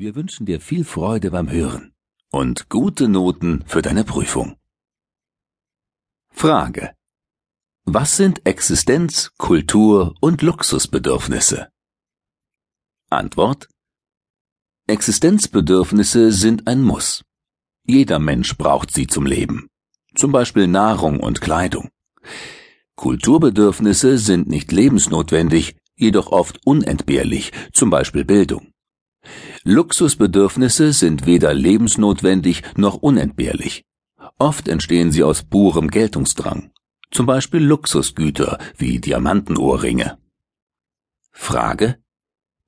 Wir wünschen dir viel Freude beim Hören und gute Noten für deine Prüfung. Frage. Was sind Existenz, Kultur und Luxusbedürfnisse? Antwort. Existenzbedürfnisse sind ein Muss. Jeder Mensch braucht sie zum Leben. Zum Beispiel Nahrung und Kleidung. Kulturbedürfnisse sind nicht lebensnotwendig, jedoch oft unentbehrlich, zum Beispiel Bildung. Luxusbedürfnisse sind weder lebensnotwendig noch unentbehrlich. Oft entstehen sie aus purem Geltungsdrang, zum Beispiel Luxusgüter wie Diamantenohrringe. Frage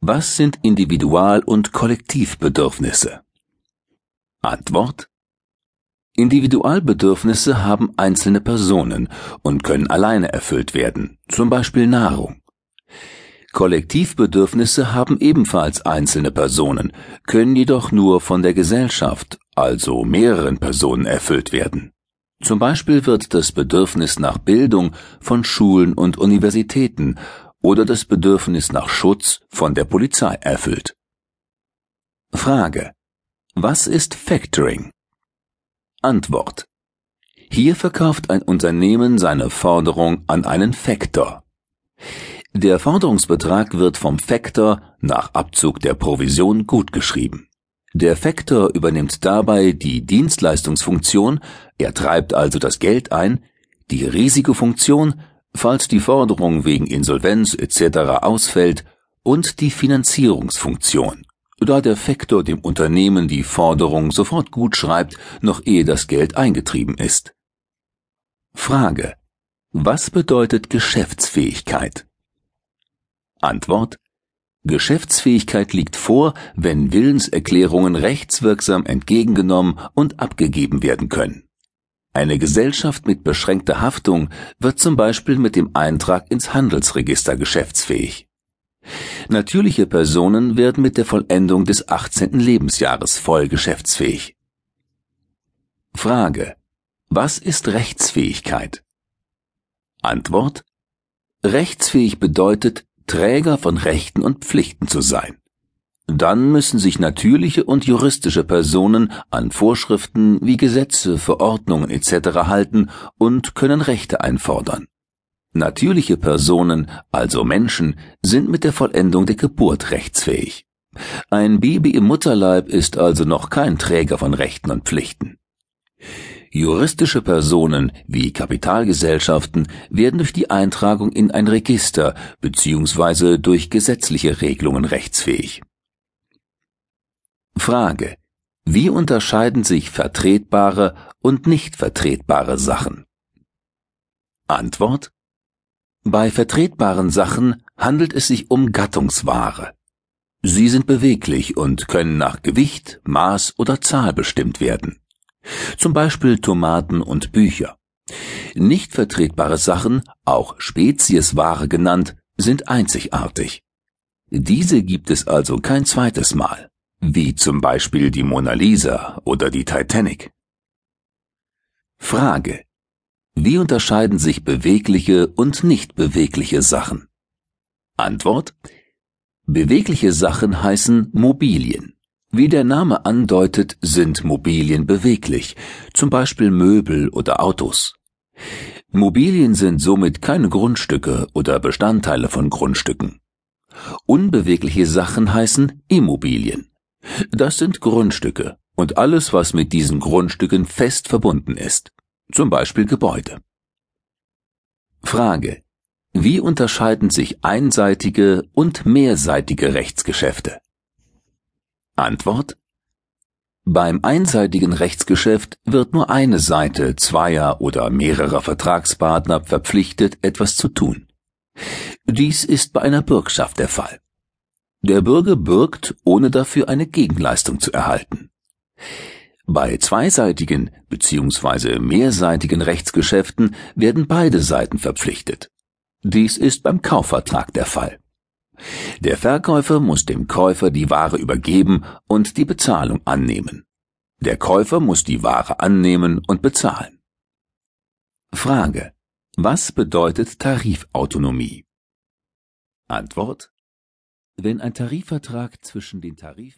Was sind Individual- und Kollektivbedürfnisse? Antwort Individualbedürfnisse haben einzelne Personen und können alleine erfüllt werden, zum Beispiel Nahrung. Kollektivbedürfnisse haben ebenfalls einzelne Personen, können jedoch nur von der Gesellschaft, also mehreren Personen erfüllt werden. Zum Beispiel wird das Bedürfnis nach Bildung von Schulen und Universitäten oder das Bedürfnis nach Schutz von der Polizei erfüllt. Frage. Was ist Factoring? Antwort. Hier verkauft ein Unternehmen seine Forderung an einen Factor. Der Forderungsbetrag wird vom Factor nach Abzug der Provision gutgeschrieben. Der Factor übernimmt dabei die Dienstleistungsfunktion, er treibt also das Geld ein, die Risikofunktion, falls die Forderung wegen Insolvenz etc. ausfällt, und die Finanzierungsfunktion da der Faktor dem Unternehmen die Forderung sofort gut schreibt, noch ehe das Geld eingetrieben ist. Frage. Was bedeutet Geschäftsfähigkeit? Antwort. Geschäftsfähigkeit liegt vor, wenn Willenserklärungen rechtswirksam entgegengenommen und abgegeben werden können. Eine Gesellschaft mit beschränkter Haftung wird zum Beispiel mit dem Eintrag ins Handelsregister geschäftsfähig. Natürliche Personen werden mit der Vollendung des 18. Lebensjahres voll geschäftsfähig. Frage. Was ist Rechtsfähigkeit? Antwort. Rechtsfähig bedeutet, Träger von Rechten und Pflichten zu sein. Dann müssen sich natürliche und juristische Personen an Vorschriften wie Gesetze, Verordnungen etc. halten und können Rechte einfordern. Natürliche Personen, also Menschen, sind mit der Vollendung der Geburt rechtsfähig. Ein Baby im Mutterleib ist also noch kein Träger von Rechten und Pflichten. Juristische Personen wie Kapitalgesellschaften werden durch die Eintragung in ein Register bzw. durch gesetzliche Regelungen rechtsfähig. Frage. Wie unterscheiden sich vertretbare und nicht vertretbare Sachen? Antwort bei vertretbaren Sachen handelt es sich um Gattungsware. Sie sind beweglich und können nach Gewicht, Maß oder Zahl bestimmt werden. Zum Beispiel Tomaten und Bücher. Nicht vertretbare Sachen, auch Speziesware genannt, sind einzigartig. Diese gibt es also kein zweites Mal, wie zum Beispiel die Mona Lisa oder die Titanic. Frage wie unterscheiden sich bewegliche und nicht bewegliche Sachen? Antwort Bewegliche Sachen heißen Mobilien. Wie der Name andeutet, sind Mobilien beweglich, zum Beispiel Möbel oder Autos. Mobilien sind somit keine Grundstücke oder Bestandteile von Grundstücken. Unbewegliche Sachen heißen Immobilien. Das sind Grundstücke und alles, was mit diesen Grundstücken fest verbunden ist zum Beispiel Gebäude. Frage. Wie unterscheiden sich einseitige und mehrseitige Rechtsgeschäfte? Antwort. Beim einseitigen Rechtsgeschäft wird nur eine Seite zweier oder mehrerer Vertragspartner verpflichtet, etwas zu tun. Dies ist bei einer Bürgschaft der Fall. Der Bürger bürgt, ohne dafür eine Gegenleistung zu erhalten. Bei zweiseitigen bzw. mehrseitigen Rechtsgeschäften werden beide Seiten verpflichtet. Dies ist beim Kaufvertrag der Fall. Der Verkäufer muss dem Käufer die Ware übergeben und die Bezahlung annehmen. Der Käufer muss die Ware annehmen und bezahlen. Frage. Was bedeutet Tarifautonomie? Antwort. Wenn ein Tarifvertrag zwischen den Tarif